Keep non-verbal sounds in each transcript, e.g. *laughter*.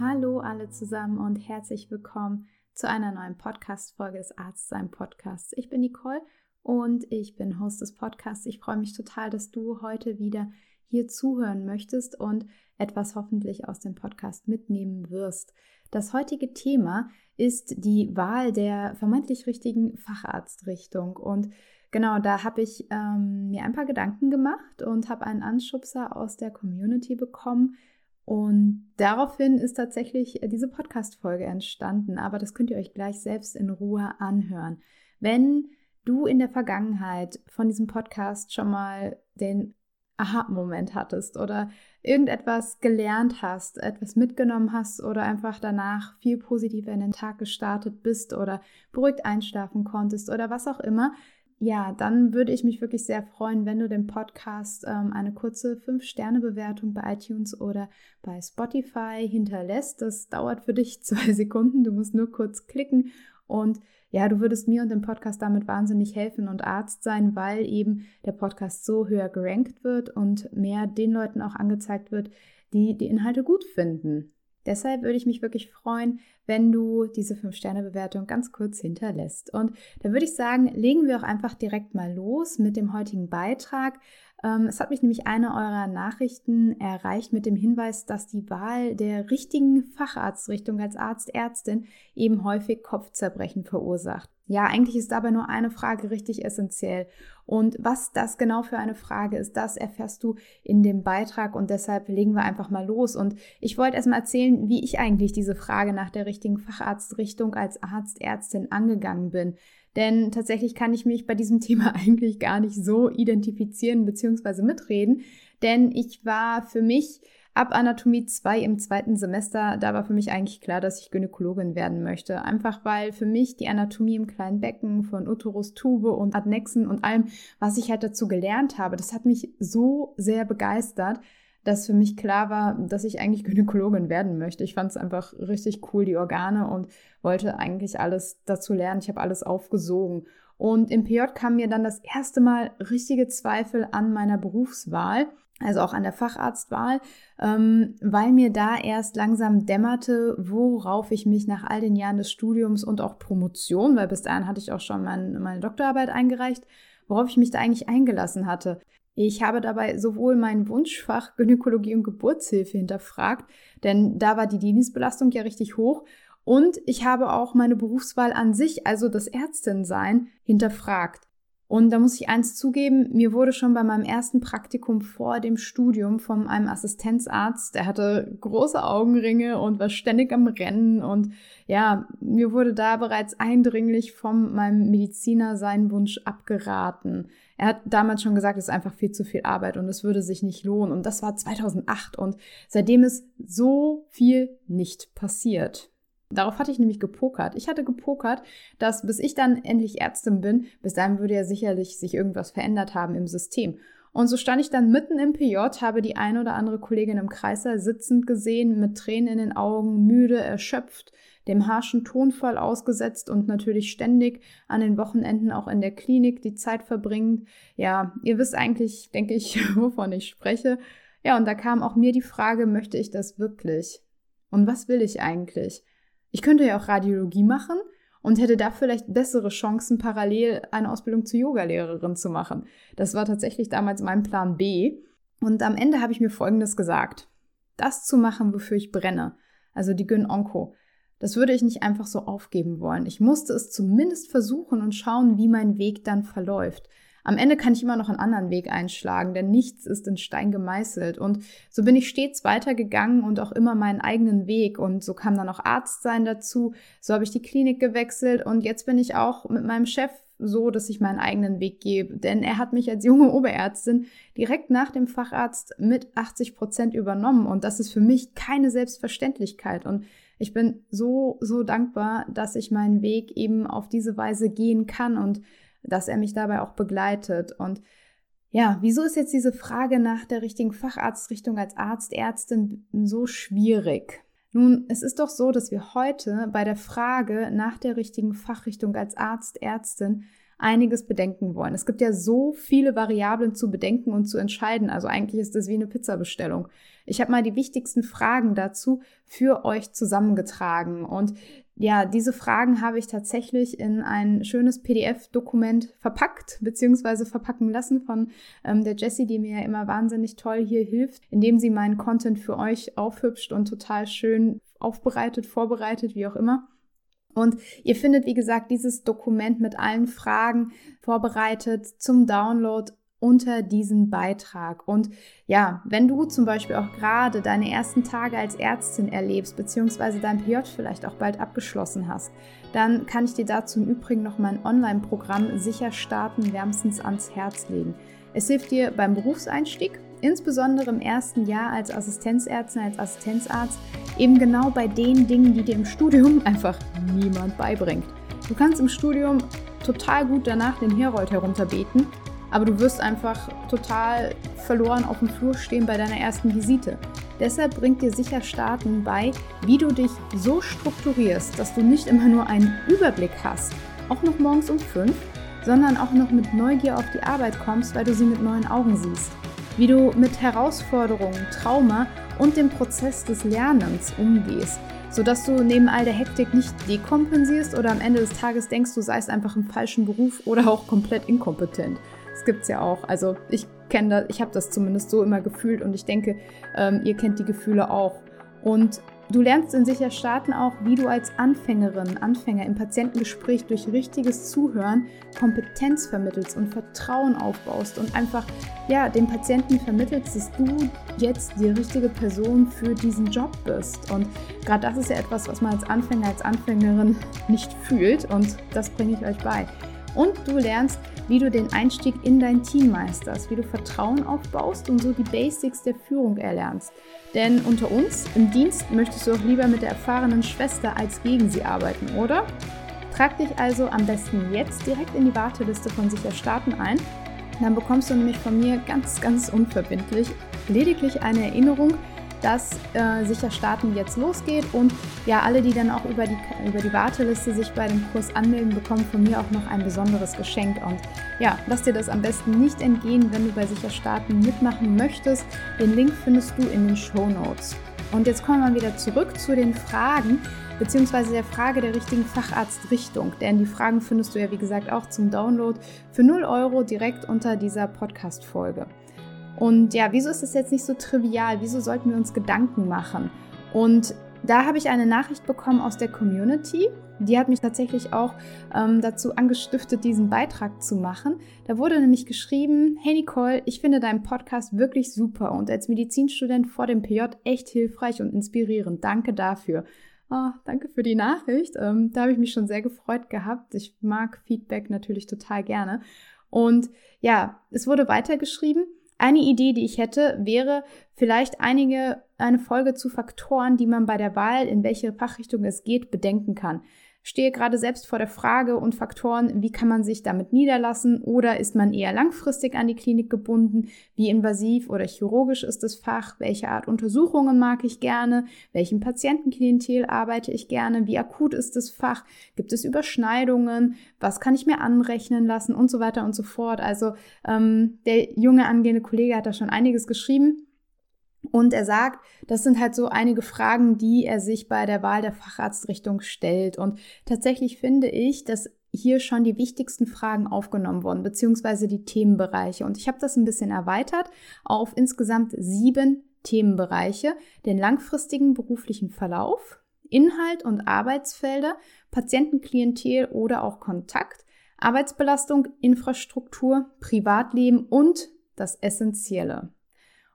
Hallo alle zusammen und herzlich willkommen zu einer neuen Podcast-Folge des Arztsein Podcasts. Ich bin Nicole und ich bin Host des Podcasts. Ich freue mich total, dass du heute wieder hier zuhören möchtest und etwas hoffentlich aus dem Podcast mitnehmen wirst. Das heutige Thema ist die Wahl der vermeintlich richtigen Facharztrichtung und Genau, da habe ich ähm, mir ein paar Gedanken gemacht und habe einen Anschubser aus der Community bekommen, und daraufhin ist tatsächlich äh, diese Podcast-Folge entstanden, aber das könnt ihr euch gleich selbst in Ruhe anhören. Wenn du in der Vergangenheit von diesem Podcast schon mal den Aha-Moment hattest oder irgendetwas gelernt hast, etwas mitgenommen hast oder einfach danach viel positiver in den Tag gestartet bist oder beruhigt einschlafen konntest oder was auch immer, ja, dann würde ich mich wirklich sehr freuen, wenn du dem Podcast ähm, eine kurze 5-Sterne-Bewertung bei iTunes oder bei Spotify hinterlässt. Das dauert für dich *laughs* zwei Sekunden. Du musst nur kurz klicken und ja, du würdest mir und dem Podcast damit wahnsinnig helfen und Arzt sein, weil eben der Podcast so höher gerankt wird und mehr den Leuten auch angezeigt wird, die die Inhalte gut finden. Deshalb würde ich mich wirklich freuen, wenn du diese 5-Sterne-Bewertung ganz kurz hinterlässt. Und da würde ich sagen, legen wir auch einfach direkt mal los mit dem heutigen Beitrag. Ähm, es hat mich nämlich eine eurer Nachrichten erreicht mit dem Hinweis, dass die Wahl der richtigen Facharztrichtung als Arzt, Ärztin eben häufig Kopfzerbrechen verursacht. Ja, eigentlich ist dabei nur eine Frage richtig essentiell. Und was das genau für eine Frage ist, das erfährst du in dem Beitrag und deshalb legen wir einfach mal los. Und ich wollte erstmal erzählen, wie ich eigentlich diese Frage nach der richtigen Facharztrichtung als Arzt, Ärztin angegangen bin. Denn tatsächlich kann ich mich bei diesem *laughs* Thema eigentlich gar nicht so identifizieren bzw. mitreden, denn ich war für mich ab Anatomie 2 im zweiten Semester, da war für mich eigentlich klar, dass ich Gynäkologin werden möchte. Einfach weil für mich die Anatomie im kleinen Becken von Uterus, Tube und Adnexen und allem, was ich halt dazu gelernt habe, das hat mich so sehr begeistert, dass für mich klar war, dass ich eigentlich *laughs* Gynäkologin werden möchte. Ich fand es einfach richtig cool, die Organe und wollte eigentlich alles dazu lernen. Ich habe alles aufgesogen. Und im PJ kam mir dann das erste Mal richtige Zweifel an meiner Berufswahl, also auch an der Facharztwahl, ähm, weil mir da erst langsam dämmerte, worauf ich mich nach all den Jahren des Studiums und auch Promotion, weil bis dahin hatte ich auch schon mein, meine Doktorarbeit eingereicht, worauf ich mich da eigentlich eingelassen hatte. Ich habe dabei sowohl mein Wunschfach Gynäkologie und Geburtshilfe hinterfragt, denn da war die Dienstbelastung ja richtig hoch. Und ich habe auch meine Berufswahl an sich, also das Ärztinsein, hinterfragt. Und da muss ich eins zugeben, mir wurde schon bei meinem ersten Praktikum vor dem Studium von einem Assistenzarzt, der hatte große Augenringe und war ständig am Rennen und ja, mir wurde da bereits eindringlich von meinem Mediziner seinen Wunsch abgeraten. Er hat damals schon gesagt, es ist einfach viel zu viel Arbeit und es würde sich nicht lohnen. Und das war 2008 und seitdem ist so viel nicht passiert. Darauf hatte ich nämlich gepokert. Ich hatte gepokert, dass bis ich dann endlich Ärztin bin, bis dahin würde ja sicherlich sich irgendwas verändert haben im System. Und so stand ich dann mitten im PJ, habe die eine oder andere Kollegin im Kreißsaal sitzend gesehen, mit Tränen in den Augen, müde, erschöpft, dem harschen Tonfall ausgesetzt und natürlich ständig an den Wochenenden auch in der Klinik die Zeit verbringt. Ja, ihr wisst eigentlich, denke ich, *laughs* wovon ich spreche. Ja, und da kam auch mir die Frage, möchte ich das wirklich? Und was will ich eigentlich? Ich könnte ja auch Radiologie machen und hätte da vielleicht bessere Chancen, parallel eine Ausbildung zur Yogalehrerin zu machen. Das war tatsächlich damals mein Plan B. Und am Ende habe ich mir Folgendes gesagt. Das zu machen, wofür ich brenne, also die Gyn-Onko, das würde ich nicht einfach so aufgeben wollen. Ich musste es zumindest versuchen und schauen, wie mein Weg dann verläuft. Am Ende kann ich immer noch einen anderen Weg einschlagen, denn nichts ist in Stein gemeißelt. Und so bin ich stets weitergegangen und auch immer meinen eigenen Weg. Und so kam dann auch Arztsein dazu. So habe ich die Klinik gewechselt und jetzt bin ich auch mit meinem Chef so, dass ich meinen eigenen Weg gebe. Denn er hat mich als junge Oberärztin direkt nach dem Facharzt mit 80 Prozent übernommen. Und das ist für mich keine Selbstverständlichkeit. Und ich bin so, so dankbar, dass ich meinen Weg eben auf diese Weise gehen kann und dass er mich dabei auch begleitet. Und ja, wieso ist jetzt diese Frage nach der richtigen Facharztrichtung als Arzt, Ärztin so schwierig? Nun, es ist doch so, dass wir heute bei der Frage nach der richtigen Fachrichtung als Arzt, Ärztin einiges bedenken wollen. Es gibt ja so viele Variablen zu bedenken und zu entscheiden. Also eigentlich ist das wie eine Pizzabestellung. Ich habe mal die wichtigsten Fragen dazu für euch zusammengetragen. Und ja, diese Fragen habe ich tatsächlich in ein schönes PDF-Dokument verpackt, beziehungsweise verpacken lassen von ähm, der Jessie, die mir ja immer wahnsinnig toll hier hilft, indem sie meinen Content für euch aufhübscht und total schön aufbereitet, vorbereitet, wie auch immer. Und ihr findet, wie gesagt, dieses Dokument mit allen Fragen vorbereitet zum Download unter diesem Beitrag. Und ja, wenn du zum Beispiel auch gerade deine ersten Tage als Ärztin erlebst, beziehungsweise dein PJ vielleicht auch bald abgeschlossen hast, dann kann ich dir dazu im Übrigen noch mein Online-Programm Sicher starten wärmstens ans Herz legen. Es hilft dir beim Berufseinstieg, insbesondere im ersten Jahr als Assistenzärztin, als Assistenzarzt, eben genau bei den Dingen, die dir im Studium *laughs* einfach niemand beibringt. Du kannst im Studium total gut danach den Herold herunterbeten aber du wirst einfach total verloren auf dem Flur stehen bei deiner ersten Visite. Deshalb bringt dir sicher Starten bei, wie du dich so strukturierst, dass du nicht immer nur einen Überblick hast, auch noch morgens um fünf, sondern auch noch mit Neugier auf die Arbeit kommst, weil du sie mit neuen Augen siehst. Wie du mit Herausforderungen, Trauma und dem Prozess des Lernens umgehst, sodass du neben all der Hektik nicht dekompensierst oder am Ende des Tages denkst, du seist einfach im falschen Beruf oder auch komplett inkompetent. Das gibt es ja auch. Also ich kenne das, ich habe das zumindest so immer gefühlt und ich denke, ähm, ihr kennt die Gefühle auch. Und du lernst in sicher Starten auch, wie du als Anfängerin, Anfänger im Patientengespräch durch richtiges Zuhören Kompetenz vermittelst und Vertrauen aufbaust und einfach ja, dem Patienten vermittelst, dass du jetzt die richtige Person für diesen Job bist. Und gerade das ist ja etwas, was man als Anfänger, als Anfängerin nicht fühlt und das bringe ich euch bei. Und du lernst, wie du den Einstieg in dein Team meisterst, wie du Vertrauen aufbaust und so die Basics der Führung erlernst. Denn unter uns im Dienst möchtest du auch lieber mit der erfahrenen Schwester als gegen sie arbeiten, oder? Trag dich also am besten jetzt direkt in die Warteliste von Sicher Starten ein. Dann bekommst du nämlich von mir ganz, ganz unverbindlich lediglich eine Erinnerung, dass äh, sicher starten jetzt losgeht und ja, alle, die dann auch über die, über die Warteliste sich bei dem Kurs anmelden, bekommen von mir auch noch ein besonderes Geschenk. Und ja, lass dir das am besten nicht entgehen, wenn du bei sicher starten mitmachen möchtest. Den Link findest du in den Show Notes. Und jetzt kommen wir wieder zurück zu den Fragen, beziehungsweise der Frage der richtigen Facharztrichtung. Denn die Fragen findest du ja, wie gesagt, auch zum Download für 0 Euro direkt unter dieser Podcast-Folge. Und ja, wieso ist das jetzt nicht so trivial? Wieso sollten wir uns Gedanken machen? Und da habe ich eine Nachricht bekommen aus der Community. Die hat mich tatsächlich auch ähm, dazu angestiftet, diesen Beitrag zu machen. Da wurde nämlich geschrieben, hey Nicole, ich finde deinen Podcast wirklich super und als Medizinstudent vor dem PJ echt hilfreich und inspirierend. Danke dafür. Oh, danke für die Nachricht. Ähm, da habe ich mich schon sehr gefreut gehabt. Ich mag Feedback natürlich total gerne. Und ja, es wurde weitergeschrieben. Eine Idee, die ich hätte, wäre vielleicht einige, eine Folge zu Faktoren, die man bei der Wahl, in welche Fachrichtung es geht, bedenken kann stehe gerade selbst vor der Frage und Faktoren, wie kann man sich damit niederlassen oder ist man eher langfristig an die Klinik gebunden, wie invasiv oder chirurgisch ist das Fach, welche Art Untersuchungen mag ich gerne, welchem Patientenklientel arbeite ich gerne, wie akut ist das Fach, gibt es Überschneidungen, was kann ich mir anrechnen lassen? Und so weiter und so fort. Also ähm, der junge angehende Kollege hat da schon einiges geschrieben. Und er sagt, das sind halt so einige Fragen, die er sich bei der Wahl der Facharztrichtung stellt. Und tatsächlich finde ich, dass hier schon die wichtigsten Fragen aufgenommen wurden, beziehungsweise die Themenbereiche. Und ich habe das ein bisschen erweitert auf insgesamt sieben Themenbereiche. Den langfristigen beruflichen Verlauf, Inhalt und Arbeitsfelder, Patientenklientel oder auch Kontakt, Arbeitsbelastung, Infrastruktur, Privatleben und das Essentielle.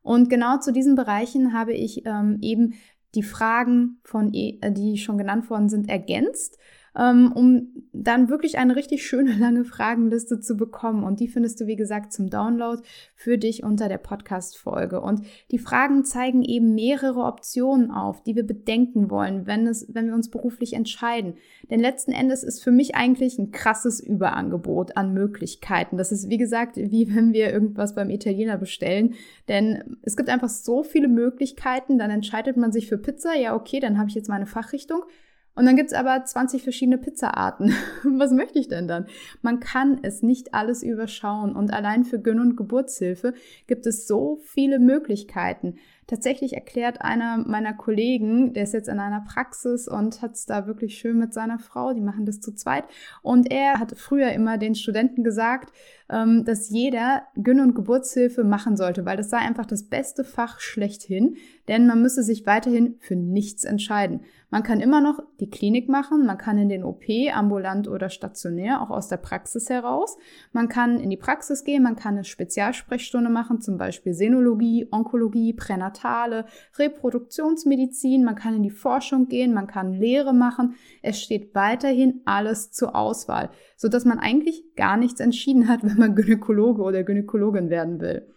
Und genau zu diesen Bereichen habe ich ähm, eben die Fragen, von, e, äh, die schon genannt worden sind, ergänzt um dann wirklich eine richtig schöne lange Fragenliste zu bekommen. Und die findest du, wie gesagt, zum Download für dich unter der Podcast-Folge. Und die Fragen zeigen eben mehrere Optionen auf, die wir bedenken wollen, wenn, es, wenn wir uns beruflich entscheiden. Denn letzten Endes ist für mich eigentlich ein krasses Überangebot an Möglichkeiten. Das ist, wie gesagt, wie wenn wir irgendwas beim Italiener bestellen. Denn es gibt einfach so viele Möglichkeiten. Dann entscheidet man sich für Pizza. Ja, okay, dann habe ich jetzt meine Fachrichtung. Und dann gibt es aber 20 verschiedene Pizzaarten. *laughs* Was möchte ich denn dann? Man kann es nicht alles überschauen. Und allein für Gönn- und Geburtshilfe gibt es so viele Möglichkeiten. Tatsächlich erklärt einer meiner Kollegen, der ist jetzt in einer Praxis und hat es da wirklich schön mit seiner Frau, die machen das zu zweit. Und er hat früher immer den Studenten gesagt, ähm, dass jeder Gönn- und Geburtshilfe machen sollte, weil das sei einfach das beste Fach schlechthin, denn man müsse sich weiterhin für nichts entscheiden. Man kann immer noch die Klinik machen, man kann in den OP, ambulant oder stationär, auch aus der Praxis heraus. Man kann in die Praxis gehen, man kann eine Spezialsprechstunde machen, zum Beispiel Senologie, Onkologie, Pränatale, Reproduktionsmedizin, man kann in die Forschung gehen, man kann Lehre machen. Es steht weiterhin alles zur Auswahl, sodass man eigentlich gar nichts entschieden hat, *laughs* wenn man Gynäkologe oder Gynäkologin werden will.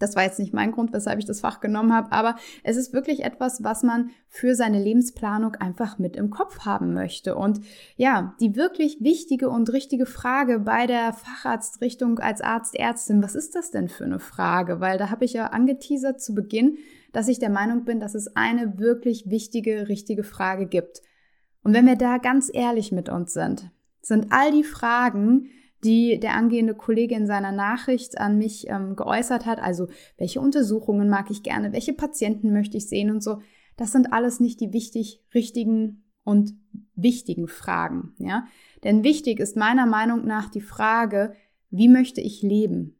Das war jetzt nicht mein Grund, weshalb ich das Fach genommen habe, aber es ist wirklich etwas, was man für seine Lebensplanung einfach mit im Kopf haben möchte. Und ja, die wirklich wichtige und richtige Frage bei der Facharztrichtung als Arzt, Ärztin, was ist das denn für eine Frage? Weil da habe ich ja angeteasert zu Beginn, dass ich der Meinung bin, dass es eine wirklich wichtige, richtige Frage gibt. Und wenn wir da ganz ehrlich mit uns sind, sind all die Fragen, die der angehende Kollege in seiner Nachricht an mich ähm, geäußert hat. Also, welche Untersuchungen mag ich gerne, welche Patienten möchte ich sehen und so. Das sind alles nicht die wichtig, richtigen und wichtigen Fragen, ja. Denn wichtig ist meiner Meinung nach die Frage, wie möchte ich leben?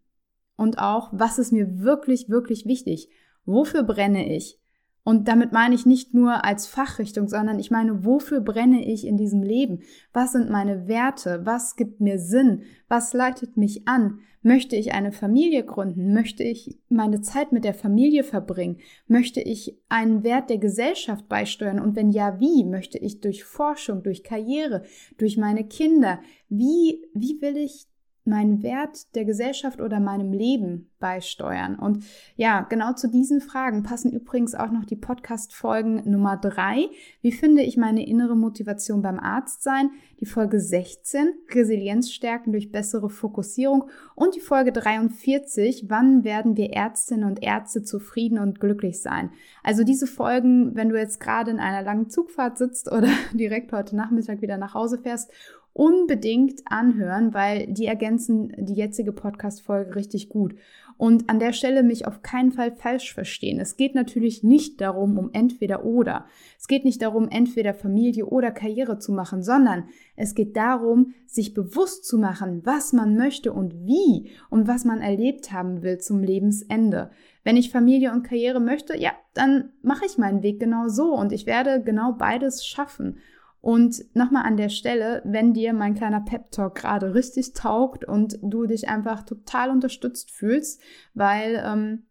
Und auch, was ist mir wirklich, wirklich wichtig? Wofür brenne ich? Und damit meine ich nicht nur als Fachrichtung, sondern ich meine, wofür brenne ich in diesem Leben? Was sind meine Werte? Was gibt mir Sinn? Was leitet mich an? Möchte ich eine Familie gründen? Möchte ich meine Zeit mit der Familie verbringen? Möchte ich einen Wert der Gesellschaft beisteuern? Und wenn ja, wie? Möchte ich durch Forschung, durch Karriere, durch meine Kinder? Wie, wie will ich meinen Wert der Gesellschaft oder meinem Leben beisteuern? Und ja, genau zu diesen Fragen passen übrigens auch noch die Podcast-Folgen Nummer drei. Wie finde ich meine innere Motivation beim Arztsein? Die Folge 16, Resilienz stärken durch bessere Fokussierung und die Folge 43, wann werden wir Ärztinnen und Ärzte zufrieden und glücklich sein? Also diese Folgen, wenn du jetzt gerade in einer langen Zugfahrt sitzt oder *laughs* direkt heute Nachmittag wieder nach Hause fährst unbedingt anhören, weil die ergänzen die jetzige Podcast-Folge richtig gut. Und an der Stelle mich auf keinen Fall falsch verstehen. Es geht natürlich nicht darum, um entweder oder. Es geht nicht darum, entweder Familie oder Karriere zu machen, sondern es geht darum, sich bewusst zu machen, was man möchte und wie und was man erlebt haben will zum Lebensende. Wenn ich Familie und Karriere möchte, ja, dann mache ich meinen Weg genau so und ich werde genau beides schaffen. Und nochmal an der Stelle, wenn dir mein kleiner Pep Talk gerade richtig taugt und du dich einfach total unterstützt fühlst, weil ähm,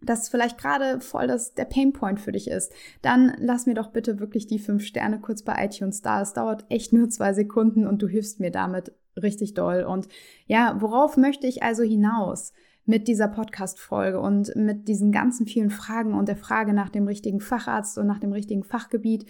das vielleicht gerade voll das, der Painpoint für dich ist, dann lass mir doch bitte wirklich die fünf Sterne kurz bei iTunes da. Es dauert echt nur zwei Sekunden und du hilfst mir damit richtig doll. Und ja, worauf möchte ich also hinaus? mit dieser Podcast-Folge und mit diesen ganzen vielen Fragen und der Frage nach dem richtigen Facharzt und nach dem richtigen Fachgebiet.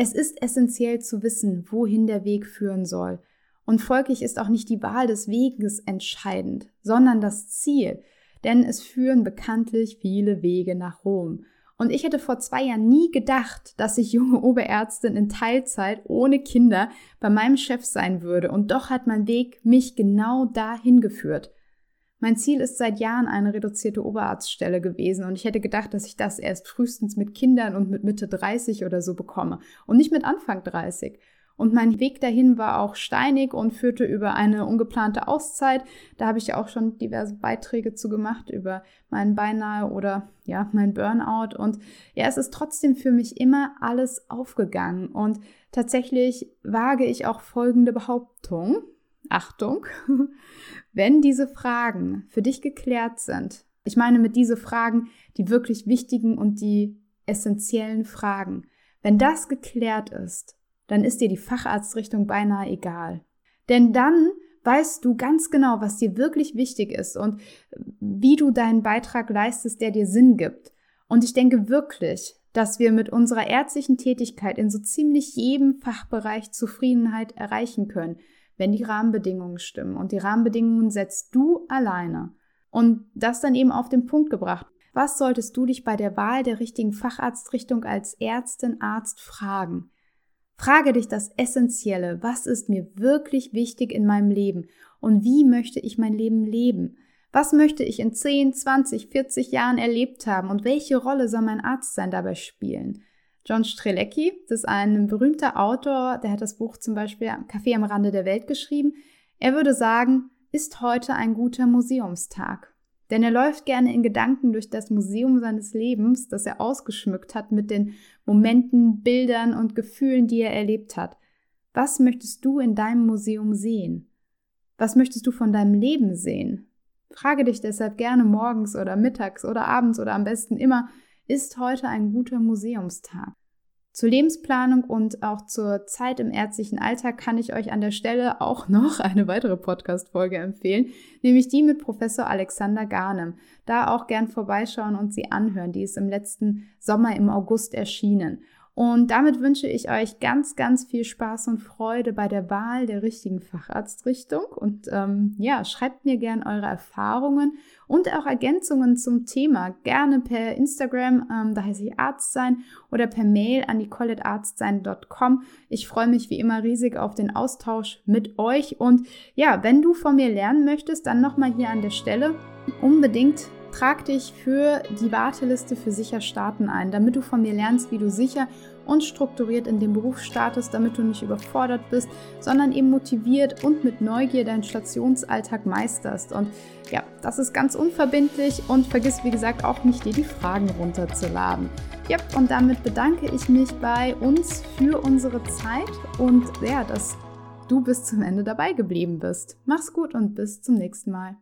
Es ist essentiell zu wissen, wohin der Weg führen soll. Und folglich ist auch nicht die Wahl des Weges entscheidend, sondern das Ziel. Denn es führen bekanntlich viele Wege nach Rom. Und ich hätte vor zwei Jahren nie gedacht, dass ich junge Oberärztin in Teilzeit ohne Kinder bei meinem Chef sein würde. Und doch hat mein Weg mich genau dahin geführt. Mein Ziel ist seit Jahren eine reduzierte Oberarztstelle gewesen und ich hätte gedacht, dass ich das erst frühestens mit Kindern und mit Mitte 30 oder so bekomme und nicht mit Anfang 30. Und mein Weg dahin war auch steinig und führte über eine ungeplante Auszeit. Da habe ich ja auch schon diverse Beiträge zu gemacht über meinen beinahe oder ja, mein Burnout. Und ja, es ist trotzdem für mich immer alles aufgegangen. Und tatsächlich wage ich auch folgende Behauptung. Achtung, wenn diese Fragen für dich geklärt sind, ich meine mit diese Fragen die wirklich wichtigen und die essentiellen Fragen, wenn das geklärt ist, dann ist dir die Facharztrichtung beinahe egal. Denn dann weißt du ganz genau, was dir wirklich wichtig ist und wie du deinen Beitrag leistest, der dir Sinn gibt. Und ich denke wirklich, dass wir mit unserer ärztlichen Tätigkeit in so ziemlich jedem Fachbereich Zufriedenheit erreichen können wenn die Rahmenbedingungen stimmen. Und die Rahmenbedingungen setzt du alleine. Und das dann eben auf den Punkt gebracht. Was solltest du dich bei der Wahl der richtigen Facharztrichtung als Ärztin, Arzt fragen? Frage dich das Essentielle, was ist mir wirklich wichtig in meinem Leben und wie möchte ich mein Leben leben? Was möchte ich in 10, 20, 40 Jahren erlebt haben und welche Rolle soll mein Arztsein dabei spielen? John Strelecki, das ist ein berühmter Autor, der hat das Buch zum Beispiel Café am Rande der Welt geschrieben. Er würde sagen, ist heute ein guter Museumstag. Denn er läuft gerne in Gedanken durch das Museum seines Lebens, das er ausgeschmückt hat mit den Momenten, Bildern und Gefühlen, die er erlebt hat. Was möchtest du in deinem Museum sehen? Was möchtest du von deinem Leben sehen? Frage dich deshalb gerne morgens oder mittags oder abends oder am besten immer, ist heute ein guter Museumstag? Zur Lebensplanung und auch zur Zeit im ärztlichen Alltag kann ich euch an der Stelle auch *laughs* noch eine weitere Podcast-Folge empfehlen, nämlich die mit Professor Alexander Garnem. Da auch gern vorbeischauen und sie anhören. Die ist im letzten Sommer im August erschienen. Und damit wünsche ich euch ganz, ganz viel Spaß und Freude bei der Wahl der richtigen Facharztrichtung. Und ähm, ja, schreibt mir gerne eure Erfahrungen und auch Ergänzungen zum Thema. Gerne per Instagram, ähm, da heiße ich Arztsein, oder per Mail an nicolettarztsein.com. Ich freue mich wie immer riesig auf den Austausch mit euch. Und ja, wenn du von mir lernen möchtest, dann nochmal hier an der Stelle unbedingt Trag dich für die Warteliste für sicher starten ein, damit du von mir lernst, wie du sicher und strukturiert in den Beruf startest, damit du nicht überfordert bist, sondern eben motiviert und mit Neugier deinen Stationsalltag meisterst. Und ja, das ist ganz unverbindlich und vergiss, wie gesagt, auch nicht dir die Fragen runterzuladen. Ja, und damit bedanke ich mich bei uns für unsere Zeit und ja, dass du bis zum Ende dabei geblieben bist. Mach's gut und bis zum nächsten Mal.